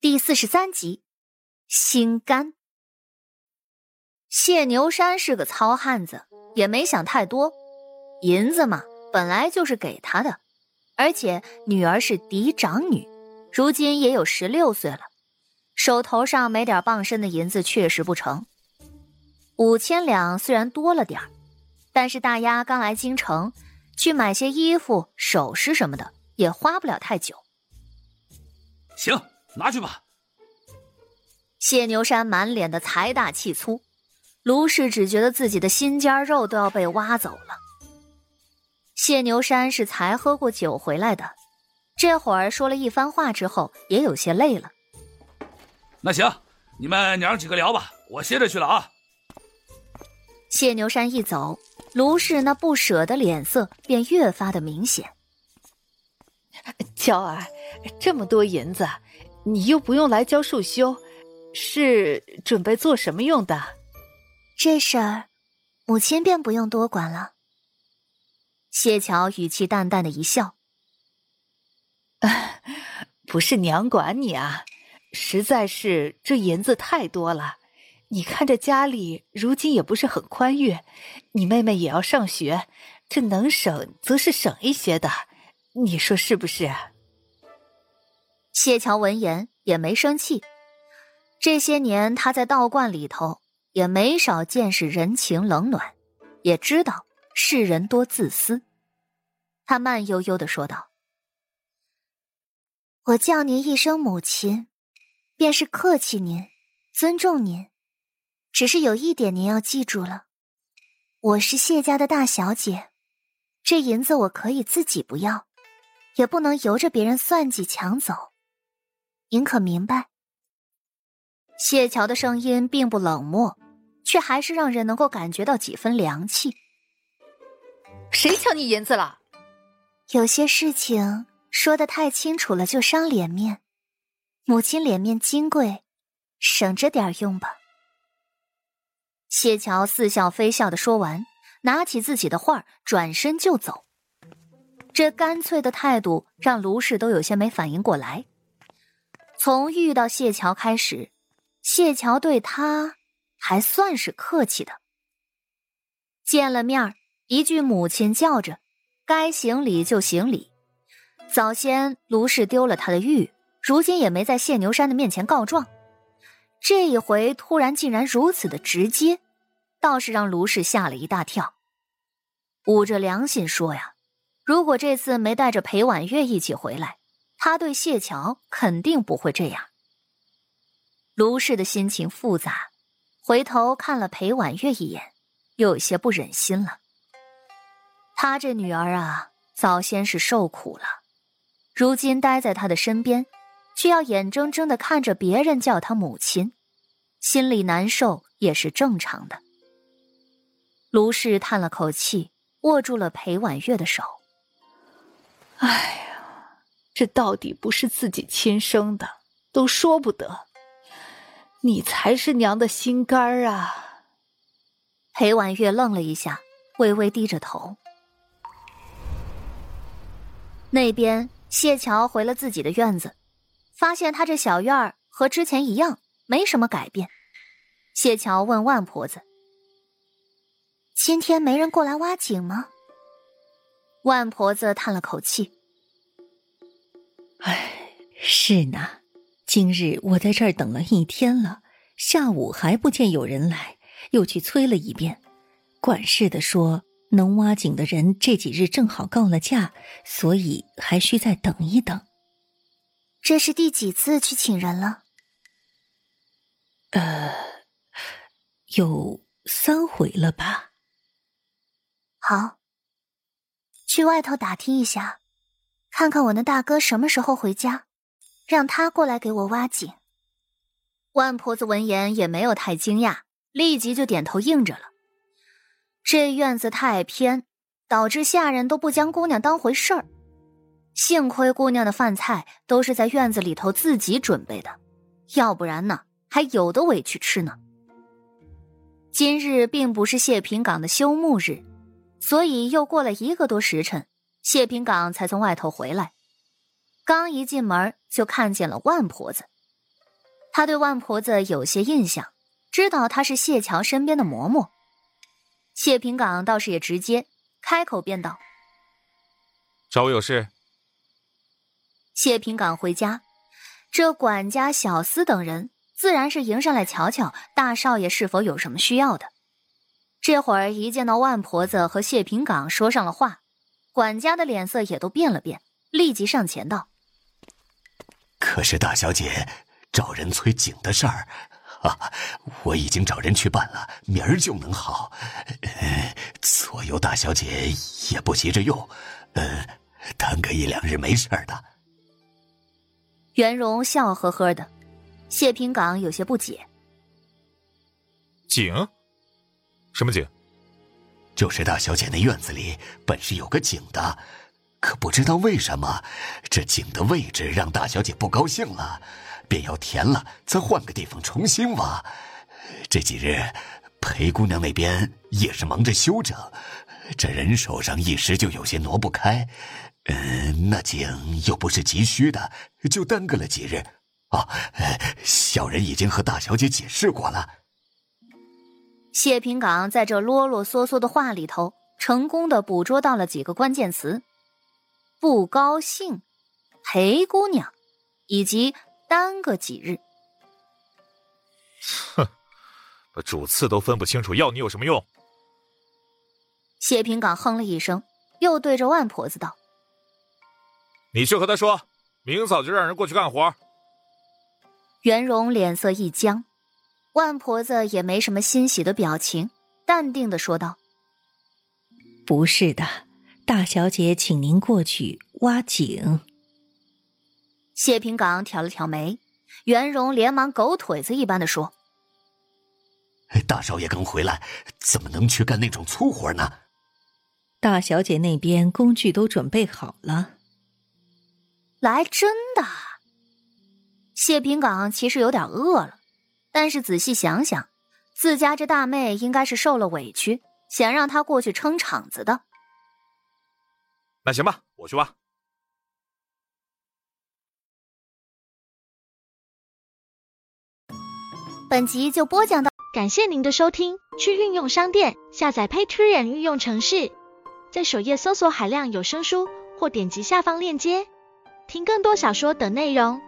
第四十三集，心肝。谢牛山是个糙汉子，也没想太多。银子嘛，本来就是给他的，而且女儿是嫡长女，如今也有十六岁了，手头上没点傍身的银子确实不成。五千两虽然多了点，但是大丫刚来京城，去买些衣服、首饰什么的，也花不了太久。行。拿去吧。谢牛山满脸的财大气粗，卢氏只觉得自己的心尖肉都要被挖走了。谢牛山是才喝过酒回来的，这会儿说了一番话之后，也有些累了。那行，你们娘几个聊吧，我歇着去了啊。谢牛山一走，卢氏那不舍的脸色便越发的明显。娇儿，这么多银子。你又不用来教束修，是准备做什么用的？这事儿，母亲便不用多管了。谢桥语气淡淡的一笑：“不是娘管你啊，实在是这银子太多了。你看这家里如今也不是很宽裕，你妹妹也要上学，这能省则是省一些的，你说是不是？”谢桥闻言也没生气，这些年他在道观里头也没少见识人情冷暖，也知道世人多自私。他慢悠悠的说道：“我叫您一声母亲，便是客气您，尊重您。只是有一点您要记住了，我是谢家的大小姐，这银子我可以自己不要，也不能由着别人算计抢走。”您可明白？谢桥的声音并不冷漠，却还是让人能够感觉到几分凉气。谁抢你银子了？有些事情说的太清楚了，就伤脸面。母亲脸面金贵，省着点用吧。谢桥似笑非笑的说完，拿起自己的画，转身就走。这干脆的态度让卢氏都有些没反应过来。从遇到谢桥开始，谢桥对他还算是客气的。见了面一句母亲叫着，该行礼就行礼。早先卢氏丢了他的玉，如今也没在谢牛山的面前告状。这一回突然竟然如此的直接，倒是让卢氏吓了一大跳。捂着良心说呀，如果这次没带着裴婉月一起回来。他对谢桥肯定不会这样。卢氏的心情复杂，回头看了裴婉月一眼，又有些不忍心了。他这女儿啊，早先是受苦了，如今待在他的身边，却要眼睁睁的看着别人叫他母亲，心里难受也是正常的。卢氏叹了口气，握住了裴婉月的手。哎。这到底不是自己亲生的，都说不得。你才是娘的心肝儿啊！裴婉月愣了一下，微微低着头。那边谢桥回了自己的院子，发现他这小院儿和之前一样，没什么改变。谢桥问万婆子：“今天没人过来挖井吗？”万婆子叹了口气。哎，是呢，今日我在这儿等了一天了，下午还不见有人来，又去催了一遍。管事的说，能挖井的人这几日正好告了假，所以还需再等一等。这是第几次去请人了？呃，有三回了吧。好，去外头打听一下。看看我那大哥什么时候回家，让他过来给我挖井。万婆子闻言也没有太惊讶，立即就点头应着了。这院子太偏，导致下人都不将姑娘当回事儿。幸亏姑娘的饭菜都是在院子里头自己准备的，要不然呢还有的委屈吃呢。今日并不是谢平岗的休沐日，所以又过了一个多时辰。谢平岗才从外头回来，刚一进门就看见了万婆子，他对万婆子有些印象，知道她是谢桥身边的嬷嬷。谢平岗倒是也直接开口便道：“找我有事。”谢平岗回家，这管家、小厮等人自然是迎上来瞧瞧大少爷是否有什么需要的。这会儿一见到万婆子和谢平岗说上了话，管家的脸色也都变了变，立即上前道：“可是大小姐。”找人催井的事儿，啊，我已经找人去办了，明儿就能好。左右大小姐也不急着用，呃，耽搁一两日没事的。袁荣笑呵呵的，谢平岗有些不解。井？什么井？就是大小姐那院子里本是有个井的，可不知道为什么，这井的位置让大小姐不高兴了。便要填了，再换个地方重新挖。这几日，裴姑娘那边也是忙着修整，这人手上一时就有些挪不开。嗯，那井又不是急需的，就耽搁了几日。哦，小人已经和大小姐解释过了。谢平岗在这啰啰嗦嗦的话里头，成功的捕捉到了几个关键词：不高兴，裴姑娘，以及。耽搁几日？哼，把主次都分不清楚，要你有什么用？谢平岗哼了一声，又对着万婆子道：“你去和他说，明早就让人过去干活。”袁荣脸色一僵，万婆子也没什么欣喜的表情，淡定的说道：“不是的，大小姐，请您过去挖井。”谢平岗挑了挑眉，袁荣连忙狗腿子一般的说：“大少爷刚回来，怎么能去干那种粗活呢？”大小姐那边工具都准备好了。来真的？谢平岗其实有点饿了，但是仔细想想，自家这大妹应该是受了委屈，想让她过去撑场子的。那行吧，我去挖。本集就播讲到，感谢您的收听。去运用商店下载 Patreon 运用城市，在首页搜索海量有声书，或点击下方链接听更多小说等内容。